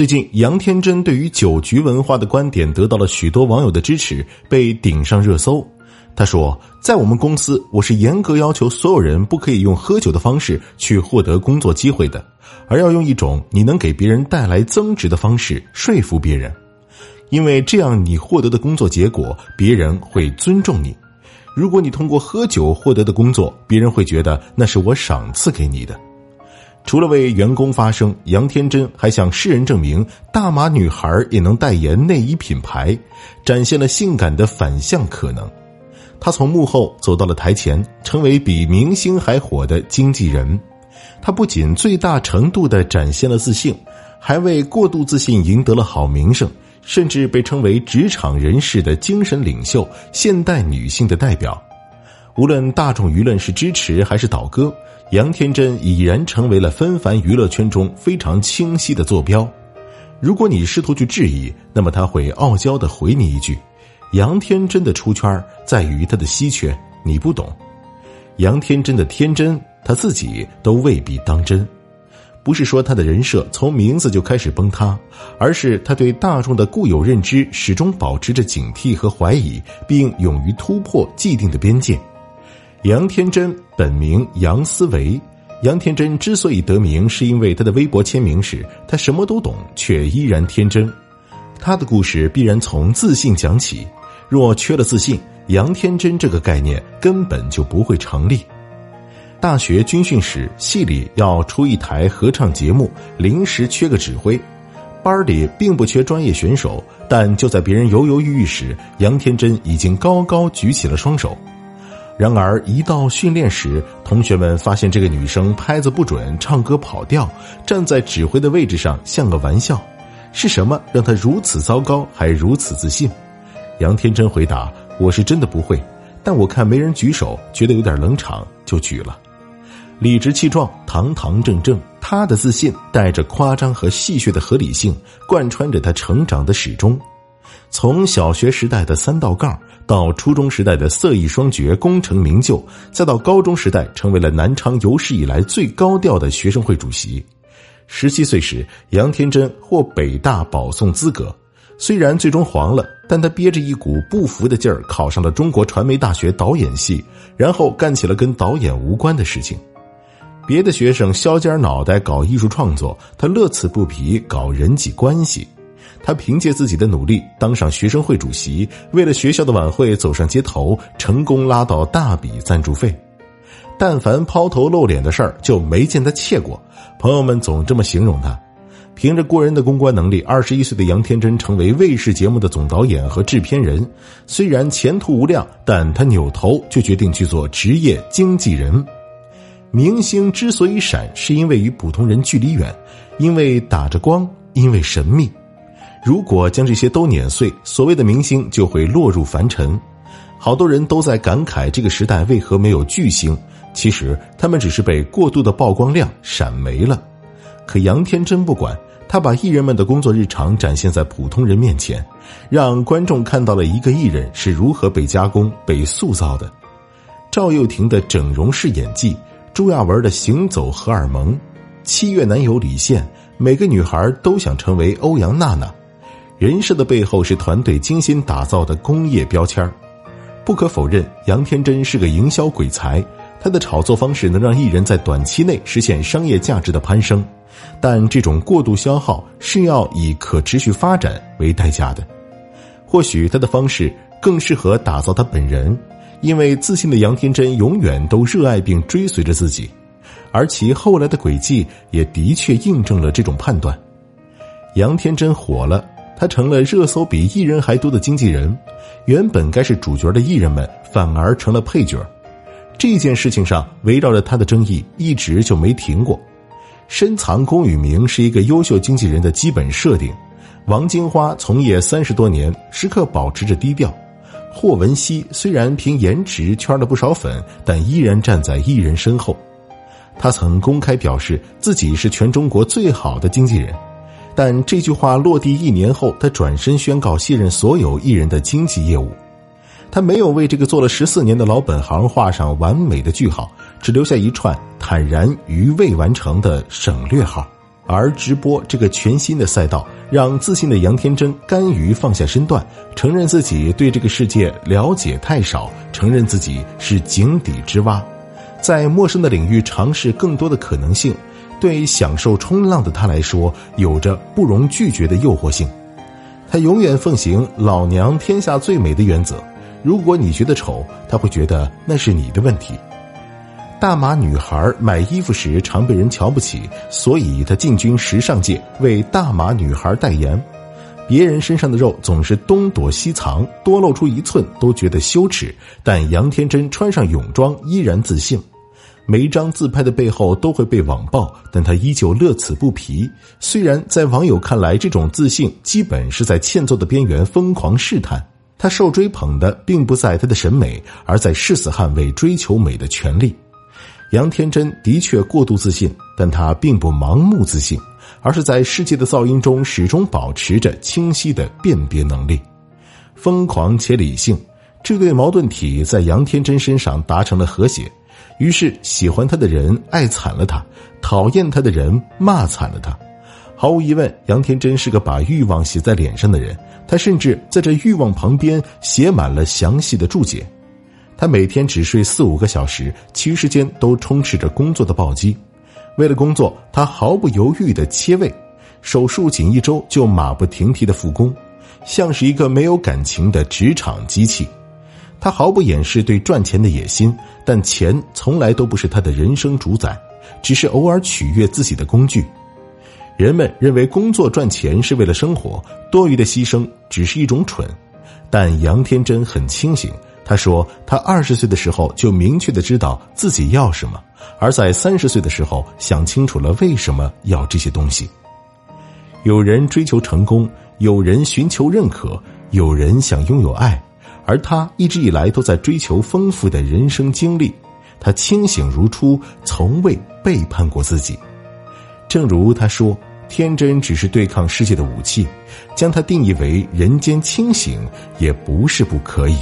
最近，杨天真对于酒局文化的观点得到了许多网友的支持，被顶上热搜。他说：“在我们公司，我是严格要求所有人不可以用喝酒的方式去获得工作机会的，而要用一种你能给别人带来增值的方式说服别人，因为这样你获得的工作结果，别人会尊重你。如果你通过喝酒获得的工作，别人会觉得那是我赏赐给你的。”除了为员工发声，杨天真还向世人证明，大码女孩也能代言内衣品牌，展现了性感的反向可能。他从幕后走到了台前，成为比明星还火的经纪人。他不仅最大程度的展现了自信，还为过度自信赢得了好名声，甚至被称为职场人士的精神领袖、现代女性的代表。无论大众舆论是支持还是倒戈。杨天真已然成为了纷繁娱乐圈中非常清晰的坐标。如果你试图去质疑，那么他会傲娇的回你一句：“杨天真的出圈在于他的稀缺，你不懂。”杨天真的天真，他自己都未必当真。不是说他的人设从名字就开始崩塌，而是他对大众的固有认知始终保持着警惕和怀疑，并勇于突破既定的边界。杨天真本名杨思维，杨天真之所以得名，是因为他的微博签名是“他什么都懂，却依然天真”。他的故事必然从自信讲起，若缺了自信，杨天真这个概念根本就不会成立。大学军训时，系里要出一台合唱节目，临时缺个指挥，班里并不缺专业选手，但就在别人犹犹豫豫时，杨天真已经高高举起了双手。然而，一到训练时，同学们发现这个女生拍子不准，唱歌跑调，站在指挥的位置上像个玩笑。是什么让她如此糟糕，还如此自信？杨天真回答：“我是真的不会，但我看没人举手，觉得有点冷场，就举了。”理直气壮，堂堂正正，他的自信带着夸张和戏谑的合理性，贯穿着他成长的始终。从小学时代的三道杠。到初中时代的色艺双绝、功成名就，再到高中时代成为了南昌有史以来最高调的学生会主席。十七岁时，杨天真获北大保送资格，虽然最终黄了，但他憋着一股不服的劲儿，考上了中国传媒大学导演系，然后干起了跟导演无关的事情。别的学生削尖脑袋搞艺术创作，他乐此不疲搞人际关系。他凭借自己的努力当上学生会主席，为了学校的晚会走上街头，成功拉到大笔赞助费。但凡抛头露脸的事儿，就没见他怯过。朋友们总这么形容他：凭着过人的公关能力，二十一岁的杨天真成为卫视节目的总导演和制片人。虽然前途无量，但他扭头就决定去做职业经纪人。明星之所以闪，是因为与普通人距离远，因为打着光，因为神秘。如果将这些都碾碎，所谓的明星就会落入凡尘。好多人都在感慨这个时代为何没有巨星，其实他们只是被过度的曝光量闪没了。可杨天真不管，他把艺人们的工作日常展现在普通人面前，让观众看到了一个艺人是如何被加工、被塑造的。赵又廷的整容式演技，朱亚文的行走荷尔蒙，七月男友李现，每个女孩都想成为欧阳娜娜。人设的背后是团队精心打造的工业标签不可否认，杨天真是个营销鬼才，他的炒作方式能让艺人在短期内实现商业价值的攀升，但这种过度消耗是要以可持续发展为代价的。或许他的方式更适合打造他本人，因为自信的杨天真永远都热爱并追随着自己，而其后来的轨迹也的确印证了这种判断。杨天真火了。他成了热搜比艺人还多的经纪人，原本该是主角的艺人们反而成了配角。这件事情上围绕着他的争议一直就没停过。深藏功与名是一个优秀经纪人的基本设定。王金花从业三十多年，时刻保持着低调。霍汶希虽然凭颜值圈了不少粉，但依然站在艺人身后。他曾公开表示自己是全中国最好的经纪人。但这句话落地一年后，他转身宣告卸任所有艺人的经纪业务。他没有为这个做了十四年的老本行画上完美的句号，只留下一串坦然于未完成的省略号。而直播这个全新的赛道，让自信的杨天真甘于放下身段，承认自己对这个世界了解太少，承认自己是井底之蛙，在陌生的领域尝试更多的可能性。对享受冲浪的他来说，有着不容拒绝的诱惑性。他永远奉行“老娘天下最美”的原则。如果你觉得丑，他会觉得那是你的问题。大码女孩买衣服时常被人瞧不起，所以她进军时尚界，为大码女孩代言。别人身上的肉总是东躲西藏，多露出一寸都觉得羞耻，但杨天真穿上泳装依然自信。每一张自拍的背后都会被网暴，但他依旧乐此不疲。虽然在网友看来，这种自信基本是在欠揍的边缘疯狂试探。他受追捧的并不在他的审美，而在誓死捍卫追求美的权利。杨天真的确过度自信，但他并不盲目自信，而是在世界的噪音中始终保持着清晰的辨别能力。疯狂且理性，这对矛盾体在杨天真身上达成了和谐。于是，喜欢他的人爱惨了他，讨厌他的人骂惨了他。毫无疑问，杨天真是个把欲望写在脸上的人。他甚至在这欲望旁边写满了详细的注解。他每天只睡四五个小时，其余时间都充斥着工作的暴击。为了工作，他毫不犹豫的切胃，手术仅一周就马不停蹄的复工，像是一个没有感情的职场机器。他毫不掩饰对赚钱的野心，但钱从来都不是他的人生主宰，只是偶尔取悦自己的工具。人们认为工作赚钱是为了生活，多余的牺牲只是一种蠢，但杨天真很清醒。他说：“他二十岁的时候就明确的知道自己要什么，而在三十岁的时候想清楚了为什么要这些东西。有人追求成功，有人寻求认可，有人想拥有爱，而他一直以来都在追求丰富的人生经历。他清醒如初，从未背叛过自己。正如他说：‘天真只是对抗世界的武器，将它定义为人间清醒，也不是不可以。’”